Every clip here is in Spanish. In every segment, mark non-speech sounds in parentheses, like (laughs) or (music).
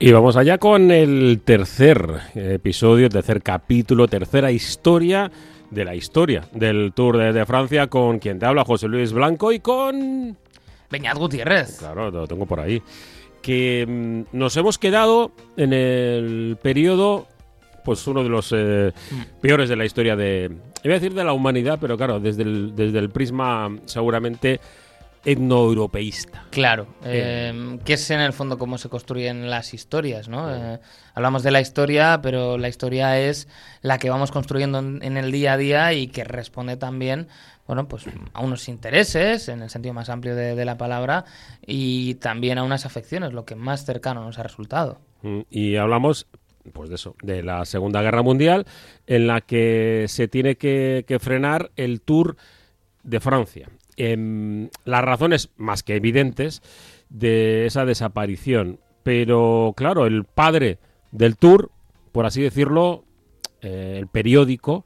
Y vamos allá con el tercer episodio, tercer capítulo, tercera historia de la historia del Tour de, Francia con quien te habla José Luis Blanco y con... Beñat Gutiérrez. Claro, lo tengo por ahí. Que mm, nos hemos quedado en el periodo, pues uno de los eh, mm. peores de la historia de... Iba a decir de la humanidad, pero claro, desde el, desde el prisma seguramente etnoeuropeísta. Claro, eh, que es en el fondo cómo se construyen las historias, ¿no? Eh, hablamos de la historia, pero la historia es la que vamos construyendo en, el día a día y que responde también, bueno, pues a unos intereses, en el sentido más amplio de, la palabra, y también a unas afecciones, lo que más cercano nos ha resultado. Mm, y hablamos pues de eso, de la Segunda Guerra Mundial, en la que se tiene que frenar el Tour de Francia. Em, las razones más que evidentes de esa desaparición. Pero claro, el padre del tour, por así decirlo, eh, el periódico,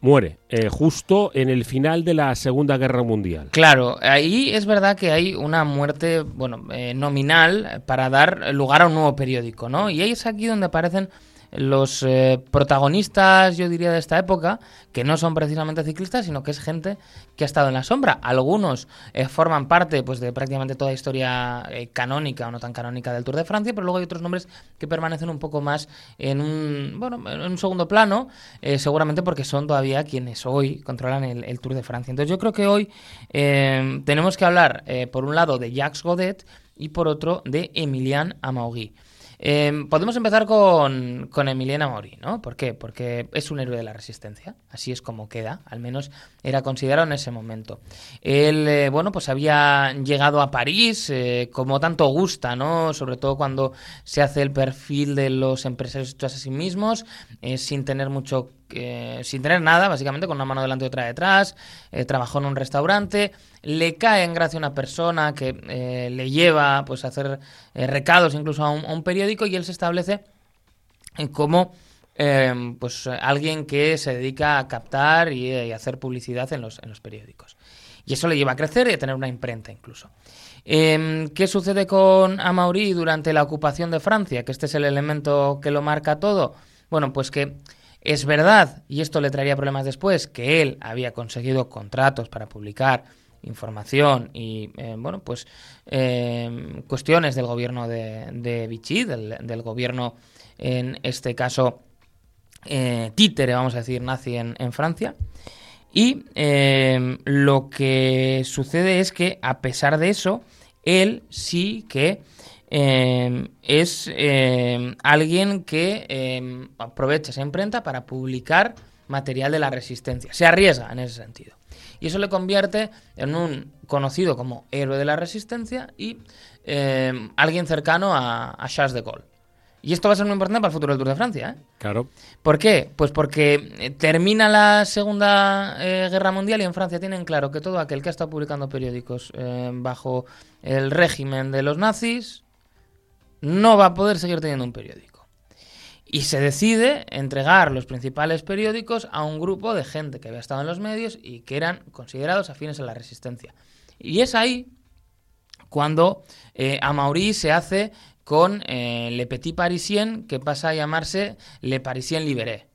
muere eh, justo en el final de la Segunda Guerra Mundial. Claro, ahí es verdad que hay una muerte, bueno, eh, nominal para dar lugar a un nuevo periódico, ¿no? Y ahí es aquí donde aparecen los eh, protagonistas, yo diría, de esta época, que no son precisamente ciclistas, sino que es gente que ha estado en la sombra. Algunos eh, forman parte pues, de prácticamente toda historia eh, canónica o no tan canónica del Tour de Francia, pero luego hay otros nombres que permanecen un poco más en un, bueno, en un segundo plano, seguramente porque son todavía quienes hoy controlan el, Tour de Francia. Entonces yo creo que hoy tenemos que hablar, por un lado, de Jacques Godet y por otro, de Emilian Amaugui. Em, podemos empezar con, con Emiliana Mori, ¿no? ¿Por qué? Porque es un héroe de la resistencia, así es como queda, al menos era considerado en ese momento. Él, eh, bueno, pues había llegado a París, eh, como tanto gusta, ¿no? Sobre todo cuando se hace el perfil de los empresarios hechos a sí mismos, eh, sin tener mucho sin tener nada, básicamente, con una mano delante y otra detrás, trabajó en un restaurante, le cae en gracia una persona que eh, le lleva pues, a hacer eh, recados incluso a un, periódico y él se establece como pues, alguien que se dedica a captar y, hacer publicidad en los, en los periódicos. Y eso le lleva a crecer y a tener una imprenta incluso. Em, ¿Qué sucede con Amaury durante la ocupación de Francia? Que este es el elemento que lo marca todo. Bueno, pues que es verdad, y esto le traería problemas después, que él había conseguido contratos para publicar información y eh, bueno pues eh, cuestiones del gobierno de, Vichy del, gobierno en este caso eh, títere vamos a decir nazi en, Francia. Y lo que sucede es que a pesar de eso él sí que es alguien que aprovecha esa imprenta para publicar material de la resistencia se arriesga en ese sentido y eso le convierte en un conocido como héroe de la resistencia y alguien cercano a, Charles de Gaulle. Y esto va a ser muy importante para el futuro del Tour de Francia. ¿eh? Claro. ¿Por qué? Pues porque eh, termina la Segunda eh, Guerra Mundial y en Francia tienen claro que todo aquel que ha estado publicando periódicos bajo el régimen de los nazis no va a poder seguir teniendo un periódico y se decide entregar los principales periódicos a un grupo de gente que había estado en los medios y que eran considerados afines a la resistencia. Y es ahí cuando eh, Amaury se hace con eh, Le Petit Parisien, que pasa a llamarse Le Parisien Libéré,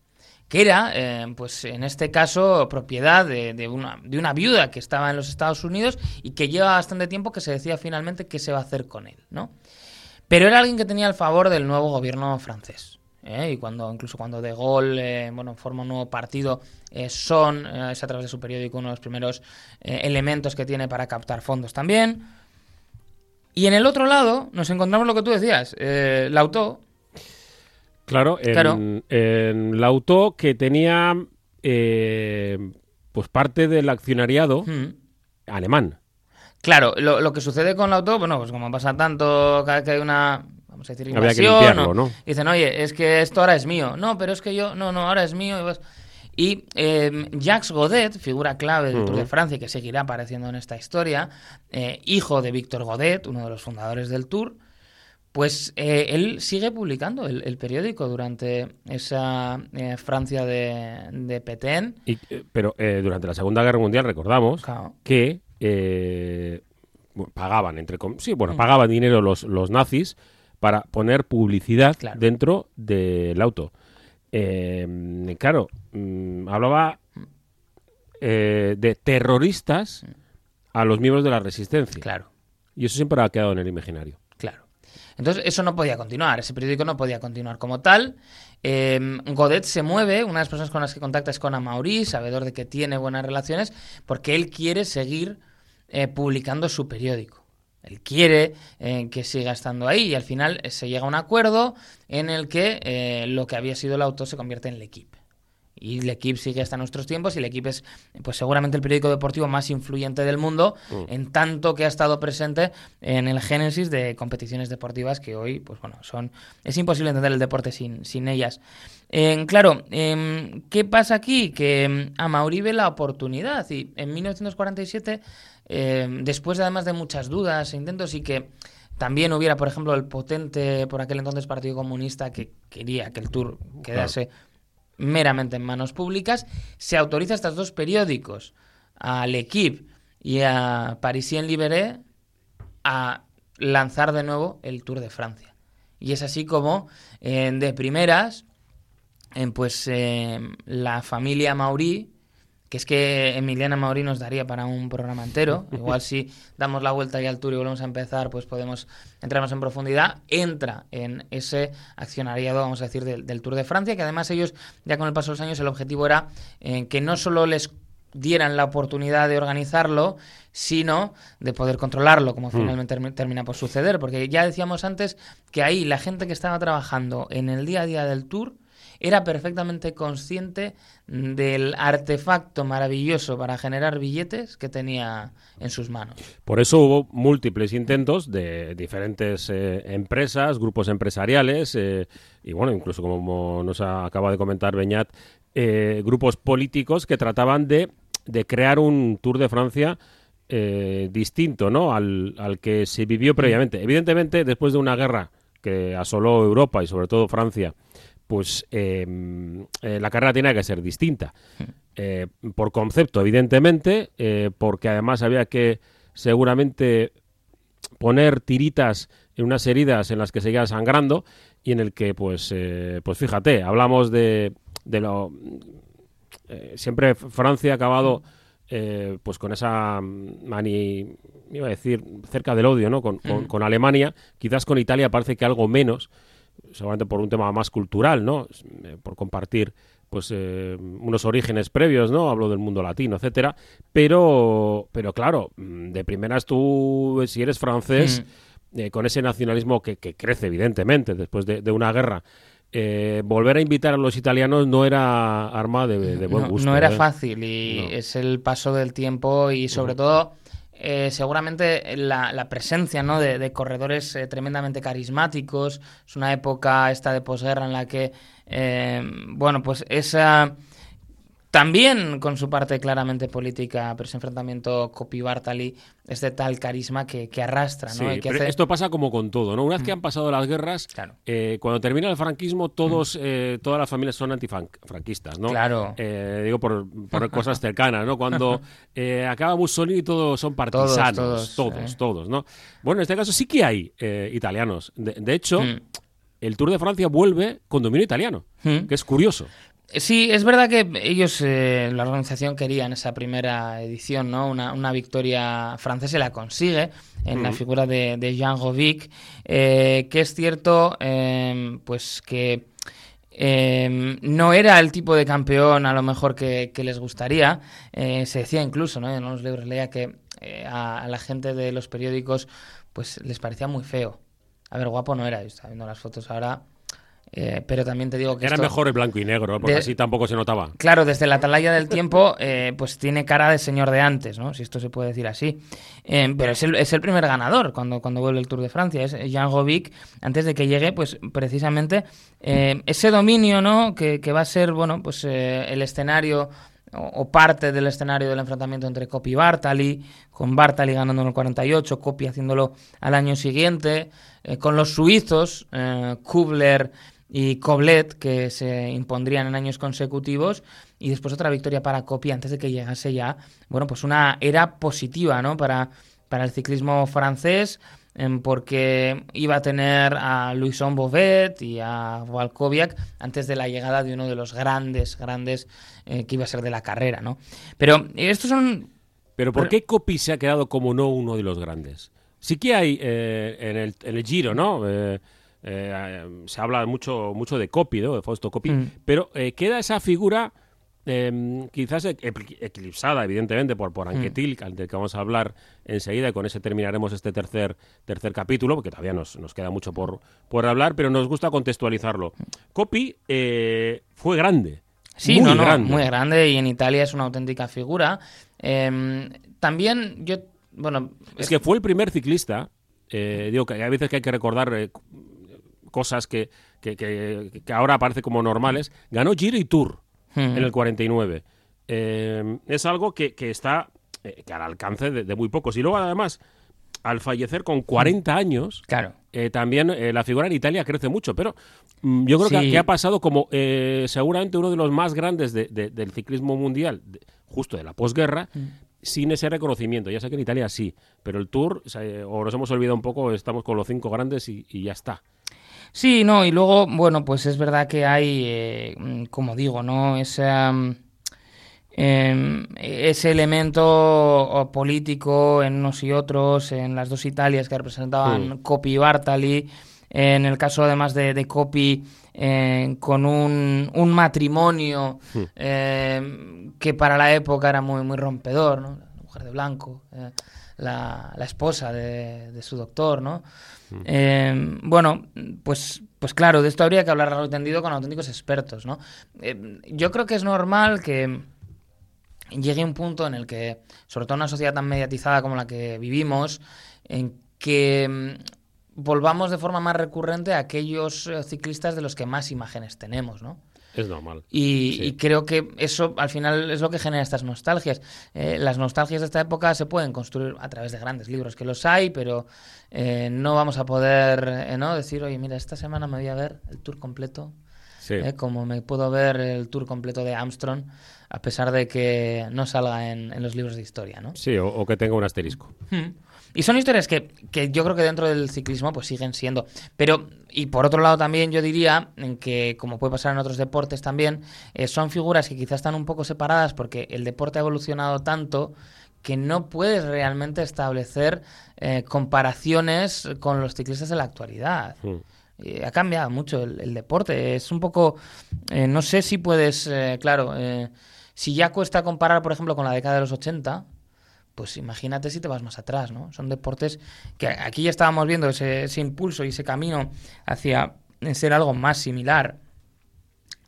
que era, eh, pues en este caso, propiedad de, una, de una viuda que estaba en los Estados Unidos y que lleva bastante tiempo que se decía finalmente qué se va a hacer con él, ¿no? Pero era alguien que tenía el favor del nuevo gobierno francés. ¿eh? y cuando incluso cuando De Gaulle eh, bueno, forma un nuevo partido, eh, son, es a través de su periódico, uno de los primeros elementos que tiene para captar fondos también. Y en el otro lado nos encontramos lo que tú decías, Lauto. Claro, en, claro. en Lauto que tenía pues parte del accionariado hmm. alemán. Claro, lo, lo, que sucede con Lauto, bueno, pues como pasa tanto cada vez que hay una Había que limpiarlo, ¿no? Dicen, oye, es que esto ahora es mío. No, pero es que yo, no, no, ahora es mío. Y eh, Jacques Godet, figura clave del Tour de Francia que seguirá apareciendo en esta historia, eh, hijo de Víctor Godet, uno de los fundadores del Tour, pues eh, él sigue publicando el, periódico durante esa eh, Francia de, de Petén. pero durante la Segunda Guerra Mundial recordamos que pagaban, entre sí, bueno, mm. pagaban dinero los, los nazis para poner publicidad Claro. dentro del auto. Eh, claro, mm, hablaba eh, de terroristas a los miembros de la resistencia. Claro. Y eso siempre ha quedado en el imaginario. Claro. Entonces, eso no podía continuar, ese periódico no podía continuar como tal. Eh, Godet se mueve, una de las personas con las que contacta es con Amaury, sabedor de que tiene buenas relaciones, porque él quiere seguir eh, publicando su periódico. Él quiere eh, que siga estando ahí y al final se llega a un acuerdo en el que eh, lo que había sido el auto se convierte en L'Equipe. Y L'Equipe sigue hasta nuestros tiempos y L'Equipe es pues seguramente el periódico deportivo más influyente del mundo, en tanto que ha estado presente en el génesis de competiciones deportivas que hoy, pues bueno, son es imposible entender el deporte sin, sin ellas. Eh, claro, em, ¿qué pasa aquí? Que em, a Mauri ve la oportunidad y en 1947, em, después de, además de muchas dudas e intentos y que también hubiera, por ejemplo, el potente por aquel entonces Partido Comunista que quería que el Tour quedase meramente en manos públicas, se autoriza a estos dos periódicos, a L'Equipe y a Parisien Libéré, a lanzar de nuevo el Tour de Francia. Y es así como, eh, de primeras, eh, pues eh, la familia Maurí, que es que Emiliana Maurí nos daría para un programa entero, (laughs) igual si damos la vuelta ya al Tour y volvemos a empezar, pues podemos entrar más en profundidad, entra en ese accionariado, vamos a decir, del, del Tour de Francia, que además ellos, ya con el paso de los años, el objetivo era eh, que no solo les dieran la oportunidad de organizarlo, sino de poder controlarlo, como finalmente termi- termina por suceder. Porque ya decíamos antes que ahí la gente que estaba trabajando en el día a día del tour era perfectamente consciente del artefacto maravilloso para generar billetes que tenía en sus manos. Por eso hubo múltiples intentos de diferentes eh, empresas, grupos empresariales eh, y, bueno, incluso como nos acaba de comentar Beñat, eh, grupos políticos que trataban de, de crear un Tour de Francia distinto ¿no? al, al que se vivió previamente. Evidentemente, después de una guerra que asoló Europa y sobre todo Francia, pues eh, eh, la carrera tenía que ser distinta. Eh, por concepto, evidentemente, eh, porque además había que seguramente poner tiritas en unas heridas en las que seguía sangrando y en el que, pues, eh, pues fíjate, hablamos de, de lo... siempre Francia ha acabado eh, pues con esa mani, iba a decir, cerca del odio, ¿no? Con, con- con Alemania, quizás con Italia parece que algo menos, seguramente por un tema más cultural, ¿no? Eh, Por compartir pues eh, unos orígenes previos, ¿no? Hablo del mundo latino, etcétera, pero pero claro, mm, de primeras tú si eres francés eh, con ese nacionalismo que, que crece evidentemente después de, de una guerra, eh, volver a invitar a los italianos no era arma de, de buen gusto. no era ¿eh? fácil y No. es el paso del tiempo y sobre todo eh, seguramente la, la presencia ¿no? de, corredores eh, tremendamente carismáticos. Es una época esta de posguerra en la que, eh, bueno, pues esa... También con su parte claramente política, pero ese enfrentamiento Copi-Bartali es de tal carisma que, que arrastra, ¿no? Sí, Y que pero hace- esto pasa como con todo, ¿no? Una vez que han pasado las guerras, Claro. eh, cuando termina el franquismo, todos, eh, todas las familias son antifranquistas, ¿no? Claro. Eh, digo por, por cosas cercanas, ¿no? Cuando (laughs) eh, acaba Mussolini, todos son partisanos, todos, todos, todos, ¿no? Bueno, en este caso sí que hay eh, italianos. De, de hecho, Mm. el Tour de Francia vuelve con dominio italiano, Mm. que es curioso. Sí, es verdad que ellos, eh, la organización quería en esa primera edición, ¿no? Una, una victoria francesa y la consigue en la figura de, de Jean Rovic, eh, que es cierto, eh, pues que eh, no era el tipo de campeón a lo mejor que, que les gustaría. Eh, se decía incluso, ¿no? En los libros leía que eh, a, a la gente de los periódicos pues les parecía muy feo. A ver, guapo no era, yo estaba viendo las fotos ahora. Eh, pero también te digo que Era esto- mejor el blanco y negro, porque De- así tampoco se notaba. Claro, desde la atalaya del tiempo, eh, pues tiene cara de señor de antes, ¿no? Si esto se puede decir así. Eh, pero es el, es el primer ganador cuando, cuando vuelve el Tour de Francia. Es Jean Rovic, antes de que llegue, pues precisamente ese dominio, ¿no? Que, que va a ser, bueno, pues el escenario o, parte del escenario del enfrentamiento entre Coppi y Bartali, con Bartali ganando en el 48, Coppi haciéndolo al año siguiente, eh, con los suizos, eh, Kubler y Coblet, que se impondrían en años consecutivos, y después otra victoria para Coppi antes de que llegase ya, bueno, pues una era positiva, ¿no? Para, para el ciclismo francés, em, porque iba a tener a Luison Bovet y a Walkowiak antes de la llegada de uno de los grandes, grandes eh, que iba a ser de la carrera, ¿no? Pero estos son... Pero ¿por qué Copy se ha quedado como no uno de los grandes? Sí que hay eh, en, el, en, el, Giro, ¿no? Eh, se habla mucho, mucho de Copy, ¿no? De Fausto Copy, Mm. pero queda esa figura eh, quizás eclipsada, evidentemente, por, por Anquetil, mm. del que vamos a hablar enseguida, y con ese terminaremos este tercer, tercer capítulo, porque todavía nos, nos queda mucho por, por hablar, pero nos gusta contextualizarlo. Copy eh, fue grande. Sí, muy no, no, grande. muy grande y en Italia es una auténtica figura. Eh, también yo, bueno... Es que fue el primer ciclista, eh, digo que hay veces que hay que recordar eh, cosas que, que, que, que ahora aparecen como normales, ganó Giro y Tour Mm. en el 49. Eh, es algo que, que está eh, que al alcance de, de, muy pocos. Y luego, además, al fallecer con 40 años, claro. eh, también la figura en Italia crece mucho. Pero mm, yo creo Sí. que, que ha pasado como eh, seguramente uno de los más grandes de- de- del ciclismo mundial, de- justo de la posguerra. Mm. Sin ese reconocimiento, ya sé que en Italia sí, pero el Tour, o, sea, eh, o nos hemos olvidado un poco, estamos con los cinco grandes y, y ya está. Sí, no, y luego, bueno, pues es verdad que hay, eh, mm, como digo, ¿no? Ese, um, em, ese elemento político en unos y otros, en las dos Italias que representaban Mm. Coppi y Bartali, en el caso además de, de Coppi eh, con un, un matrimonio Mm. eh, que para la época era muy, muy rompedor, ¿no? Mujer de blanco, eh, la, la esposa de, de su doctor, ¿no? Eh, bueno, pues, pues claro, de esto habría que hablar largo tendido con auténticos expertos, ¿no? Eh, yo creo que es normal que llegue un punto en el que, sobre todo en una sociedad tan mediatizada como la que vivimos, en que mm, volvamos de forma más recurrente a aquellos eh, ciclistas de los que más imágenes tenemos, ¿no? Es normal. Y, Sí. y creo que eso al final es lo que genera estas nostalgias. Eh, las nostalgias de esta época se pueden construir a través de grandes libros, que los hay, pero eh, no vamos a poder eh, ¿no? decir, oye, mira, esta semana me voy a ver el tour completo, Sí. eh, como me puedo ver el tour completo de Armstrong, a pesar de que no salga en, en los libros de historia, ¿no? Sí, o, o que tenga un asterisco. Hmm. Y son historias que, que yo creo que dentro del ciclismo pues siguen siendo. Pero, y por otro lado también yo diría en que, como puede pasar en otros deportes también, eh, son figuras que quizás están un poco separadas porque el deporte ha evolucionado tanto que no puedes realmente establecer eh, comparaciones con los ciclistas de la actualidad. Mm. Eh, ha cambiado mucho el, el deporte. Es un poco. eh, no sé si puedes. claro, eh, si ya cuesta comparar, por ejemplo, con la década de los 80, pues imagínate si te vas más atrás, ¿no? Son deportes que aquí ya estábamos viendo ese, ese impulso y ese camino hacia ser algo más similar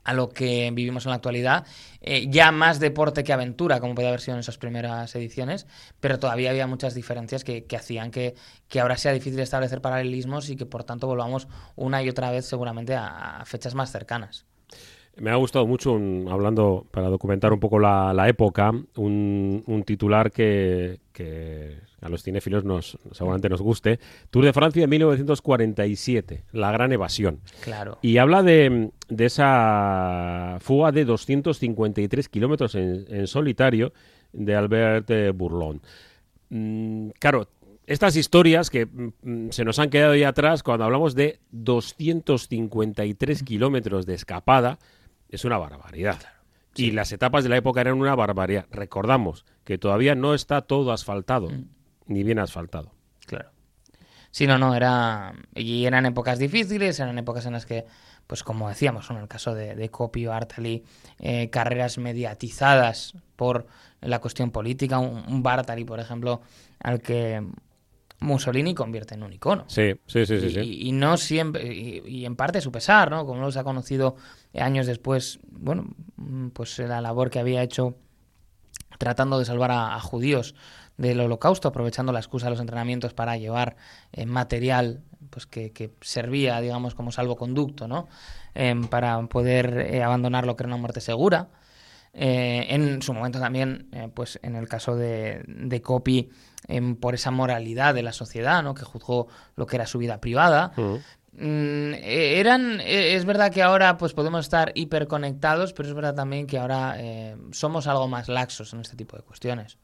a lo que vivimos en la actualidad, eh, ya más deporte que aventura, como podía haber sido en esas primeras ediciones, pero todavía había muchas diferencias que, hacían que, que ahora sea difícil establecer paralelismos y que por tanto volvamos una y otra vez seguramente a fechas más cercanas. Me ha gustado mucho, un- hablando para documentar un poco la, la época, un, un titular que, que a los cinéfilos nos, seguramente nos guste. Tour de Francia de 1947, La Gran Evasión. Claro. Y habla de, de esa fuga de 253 kilómetros en, en solitario de Albert eh, Bourlon. Mm, claro, estas historias que mm, se nos han quedado ahí atrás cuando hablamos de 253 kilómetros de escapada, es una barbaridad. Y las etapas de la época eran una barbaridad. Recordamos que todavía no está todo asfaltado, ni bien asfaltado. Claro. Sí, no, no, era. Y eran épocas difíciles, eran épocas en las que, pues como decíamos, en el caso de, de Coppi o Bartali, eh, carreras mediatizadas por la cuestión política. Un, un Bartali, por ejemplo, al que Mussolini convierte en un icono. Sí, sí, sí, sí. sí. Y, y no siempre, y, y en parte su pesar, ¿no? Como los ha conocido años después, bueno, mm, pues la labor que había hecho tratando de salvar a, judíos del holocausto, aprovechando la excusa de los entrenamientos para llevar eh, material pues que, servía, digamos, como salvoconducto, ¿no? Em, para poder eh, abandonar lo que era una muerte segura. Eh, en su momento también, eh, pues en el caso de, de Copy, em, por esa moralidad de la sociedad, ¿no? Que juzgó lo que era su vida privada. Mm. Eh, eran eh, es verdad que ahora pues podemos estar hiperconectados pero es verdad también que ahora eh, somos algo más laxos en este tipo de cuestiones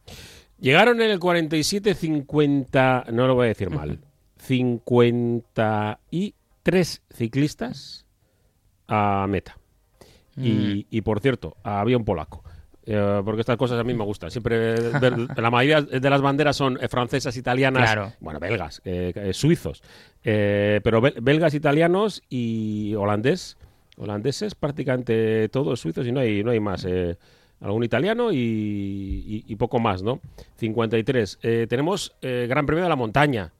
Llegaron en el 47 50, no lo voy a decir mal, 53 ciclistas a meta. Y, y, por cierto, había un polaco. Eh, porque estas cosas a mí me gustan. Siempre ver- la mayoría de las banderas son eh, francesas, italianas, Claro. bueno, belgas, eh, eh, suizos, pero bel- belgas, italianos y holandés, holandeses prácticamente todos suizos y no hay no hay más. algún italiano y, y- y poco más, ¿no? 53. Eh, tenemos eh, Gran Premio de la Montaña.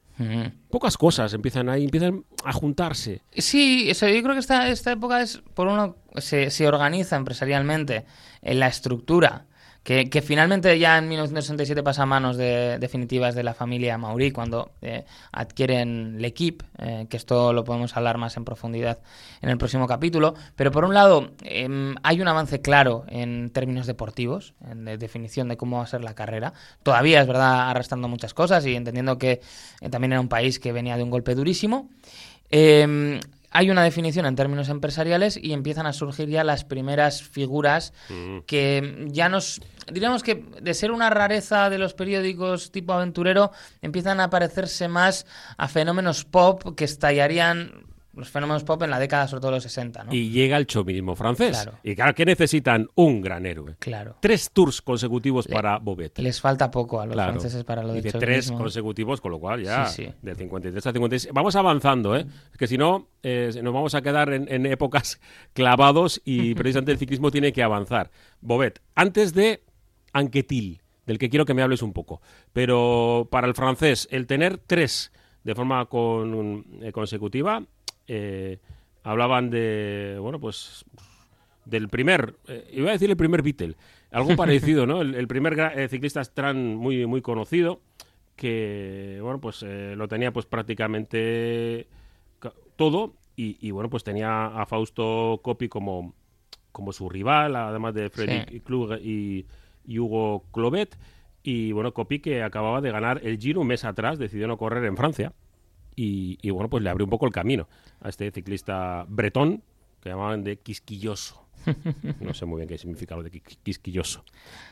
Pocas cosas empiezan ahí, empiezan a juntarse. Sí, eso, yo creo que esta, esta época es, por uno, se, se organiza empresarialmente en la estructura, que, finalmente ya en 1967 pasa a manos de- definitivas de la familia Maurí cuando eh, adquieren L'Equipe, eh, que esto lo podemos hablar más en profundidad en el próximo capítulo. Pero por un lado, em, hay un avance claro en términos deportivos, en de- definición de cómo va a ser la carrera. Todavía es verdad arrastrando muchas cosas y entendiendo que eh, también era un país que venía de un golpe durísimo. Eh, hay una definición en términos empresariales y empiezan a surgir ya las primeras figuras que ya nos diríamos que de ser una rareza de los periódicos tipo aventurero empiezan a parecerse más a fenómenos pop que estallarían los fenómenos pop en la década sobre todo de los 60, ¿no? Y llega el chauvinismo francés. Claro. Y claro, que necesitan? Un gran héroe. Claro. Tres tours consecutivos Le- para Bobet. Les falta poco a los Claro. franceses para lo y del de tres consecutivos, con lo cual ya Sí, sí. del 53 al 56. Vamos avanzando, ¿eh? Es que si no, eh, nos vamos a quedar en, en épocas (laughs) clavados y (laughs) precisamente el ciclismo tiene que avanzar. Bobet, antes de Anquetil, del que quiero que me hables un poco, pero para el francés, el tener tres de forma con- eh, consecutiva, eh, hablaban de, bueno, pues del primer, eh, iba a decir el primer Beatle, algo (laughs) parecido, ¿no? El, el primer eh, ciclista Strand muy, muy conocido, que, bueno, pues eh, lo tenía pues prácticamente ca- todo y, y, bueno, pues tenía a Fausto Coppi como, como su rival, además de Fredrik Sí. Klug y, y Hugo Clovet. Y bueno, Coppi que acababa de ganar el Giro un mes atrás, decidió no correr en Francia. Y, y, bueno, pues le abrió un poco el camino a este ciclista bretón, que llamaban de quisquilloso. (laughs) No sé muy bien qué significa lo de qui- quisquilloso.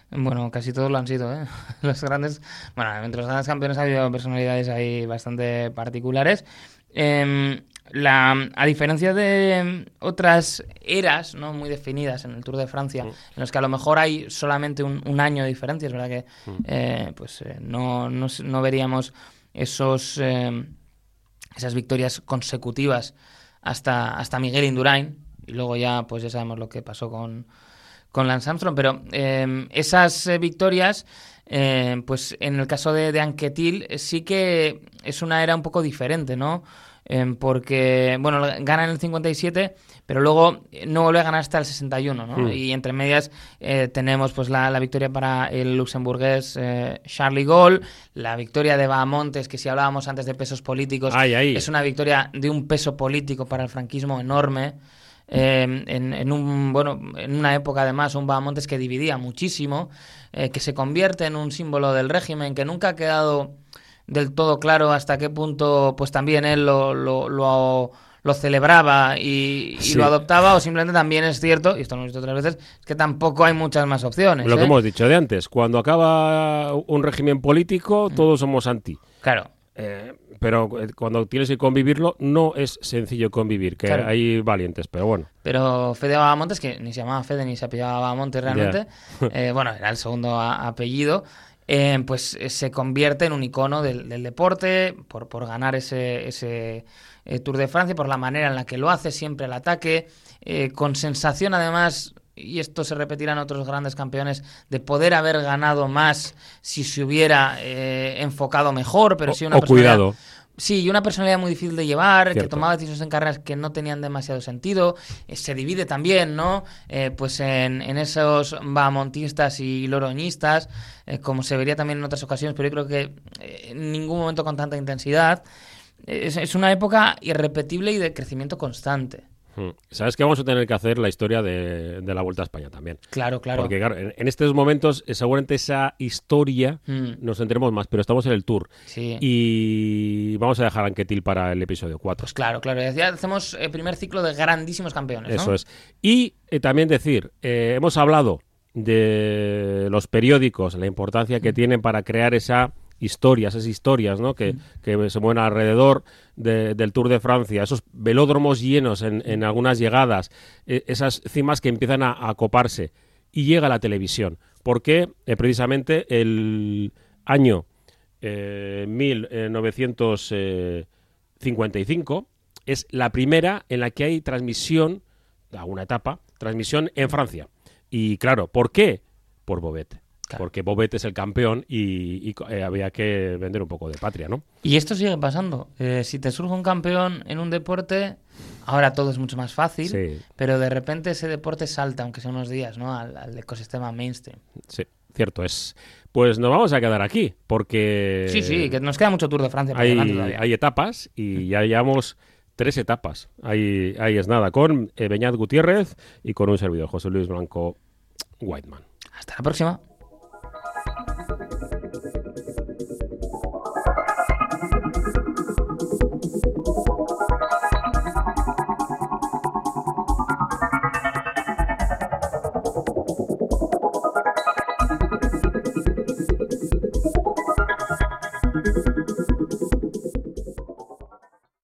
Bueno, casi todos lo han sido, ¿eh? (laughs) Los grandes... Bueno, entre los grandes campeones ha habido personalidades ahí bastante particulares. Em, la, a diferencia de otras eras no muy definidas en el Tour de Francia, en los que a lo mejor hay solamente un, un año de diferencia, es verdad que eh, pues eh, no, no, no veríamos esos em, esas victorias consecutivas hasta, hasta Miguel Indurain y luego ya pues ya sabemos lo que pasó con, con Lance Armstrong, pero eh, esas eh, victorias, eh, pues en el caso de, de Anquetil eh, sí que es una era un poco diferente, ¿no? Eh, porque, bueno, gana en el 57, pero luego no vuelve a ganar hasta el 61, ¿no? Mm. Y entre medias eh, tenemos pues la, la victoria para el luxemburgués eh, Charlie Gaulle, la victoria de Bahamontes, que si hablábamos antes de pesos políticos, Ay, ay. es una victoria de un peso político para el franquismo enorme. eh, en, en un bueno en una época además un Bahamontes que dividía muchísimo eh, que se convierte en un símbolo del régimen que nunca ha quedado del todo claro hasta qué punto pues también él lo, lo, lo, lo celebraba y, y Sí. lo adoptaba o simplemente también es cierto y esto lo hemos dicho otras veces es que tampoco hay muchas más opciones Lo que ¿eh? hemos dicho de antes, cuando acaba un régimen político, todos somos anti. claro Eh, pero eh, cuando tienes que convivirlo, no es sencillo convivir, que Claro. hay valientes, pero bueno. Pero Fede Bahamontes, que ni se llamaba Fede ni se apellidaba Bahamontes realmente, eh, bueno, era el segundo apellido, eh, pues eh, se convierte en un icono del, deporte por, por ganar ese, ese eh, Tour de Francia, por la manera en la que lo hace, siempre al ataque, eh, con sensación además, y esto se repetirá en otros grandes campeones, de poder haber ganado más si se hubiera eh, enfocado mejor, pero O- sí una o cuidado. Sí, y una personalidad muy difícil de llevar, que tomaba decisiones en carreras que no tenían demasiado sentido. Eh, se divide también, ¿no? Eh, pues en, en esos bahamontistas y loroñistas, eh, como se vería también en otras ocasiones, pero yo creo que en ningún momento con tanta intensidad. Es, es una época irrepetible y de crecimiento constante. Mm. Sabes que vamos a tener que hacer la historia de, de la Vuelta a España también. Claro, claro. Porque claro, en, en estos momentos eh, seguramente esa historia Mm, nos centremos más, pero estamos en el Tour. sí. Y vamos a dejar a Anquetil para el episodio 4. Pues claro, claro. Ya hacemos el primer ciclo de grandísimos campeones, ¿no? Eso es. Y eh, también decir, eh, hemos hablado de los periódicos, la importancia que tienen para crear esa historias, esas historias ¿no? que, que se mueven alrededor de- del Tour de Francia, esos velódromos llenos en, en algunas llegadas, eh, esas cimas que empiezan a, a coparse y llega la televisión. Porque eh, precisamente el año eh, 1955 es la primera en la que hay transmisión, alguna etapa, transmisión en Francia. Y claro, ¿por qué? Por Bobet. Claro. Porque Bobet es el campeón y, y, eh, había que vender un poco de patria, ¿no? Y esto sigue pasando. Eh, si te surge un campeón en un deporte, ahora todo es mucho más fácil, Sí. pero de repente ese deporte salta, aunque sea unos días, ¿no? Al, al ecosistema mainstream. Sí, cierto es. Pues nos vamos a quedar aquí, porque Sí, sí, que nos queda mucho Tour de Francia por hay, hay etapas y ya llevamos tres etapas. Ahí, ahí es nada, con eh, Beñat Gutiérrez y con un servidor, José Luis Blanco Whiteman. Hasta la próxima.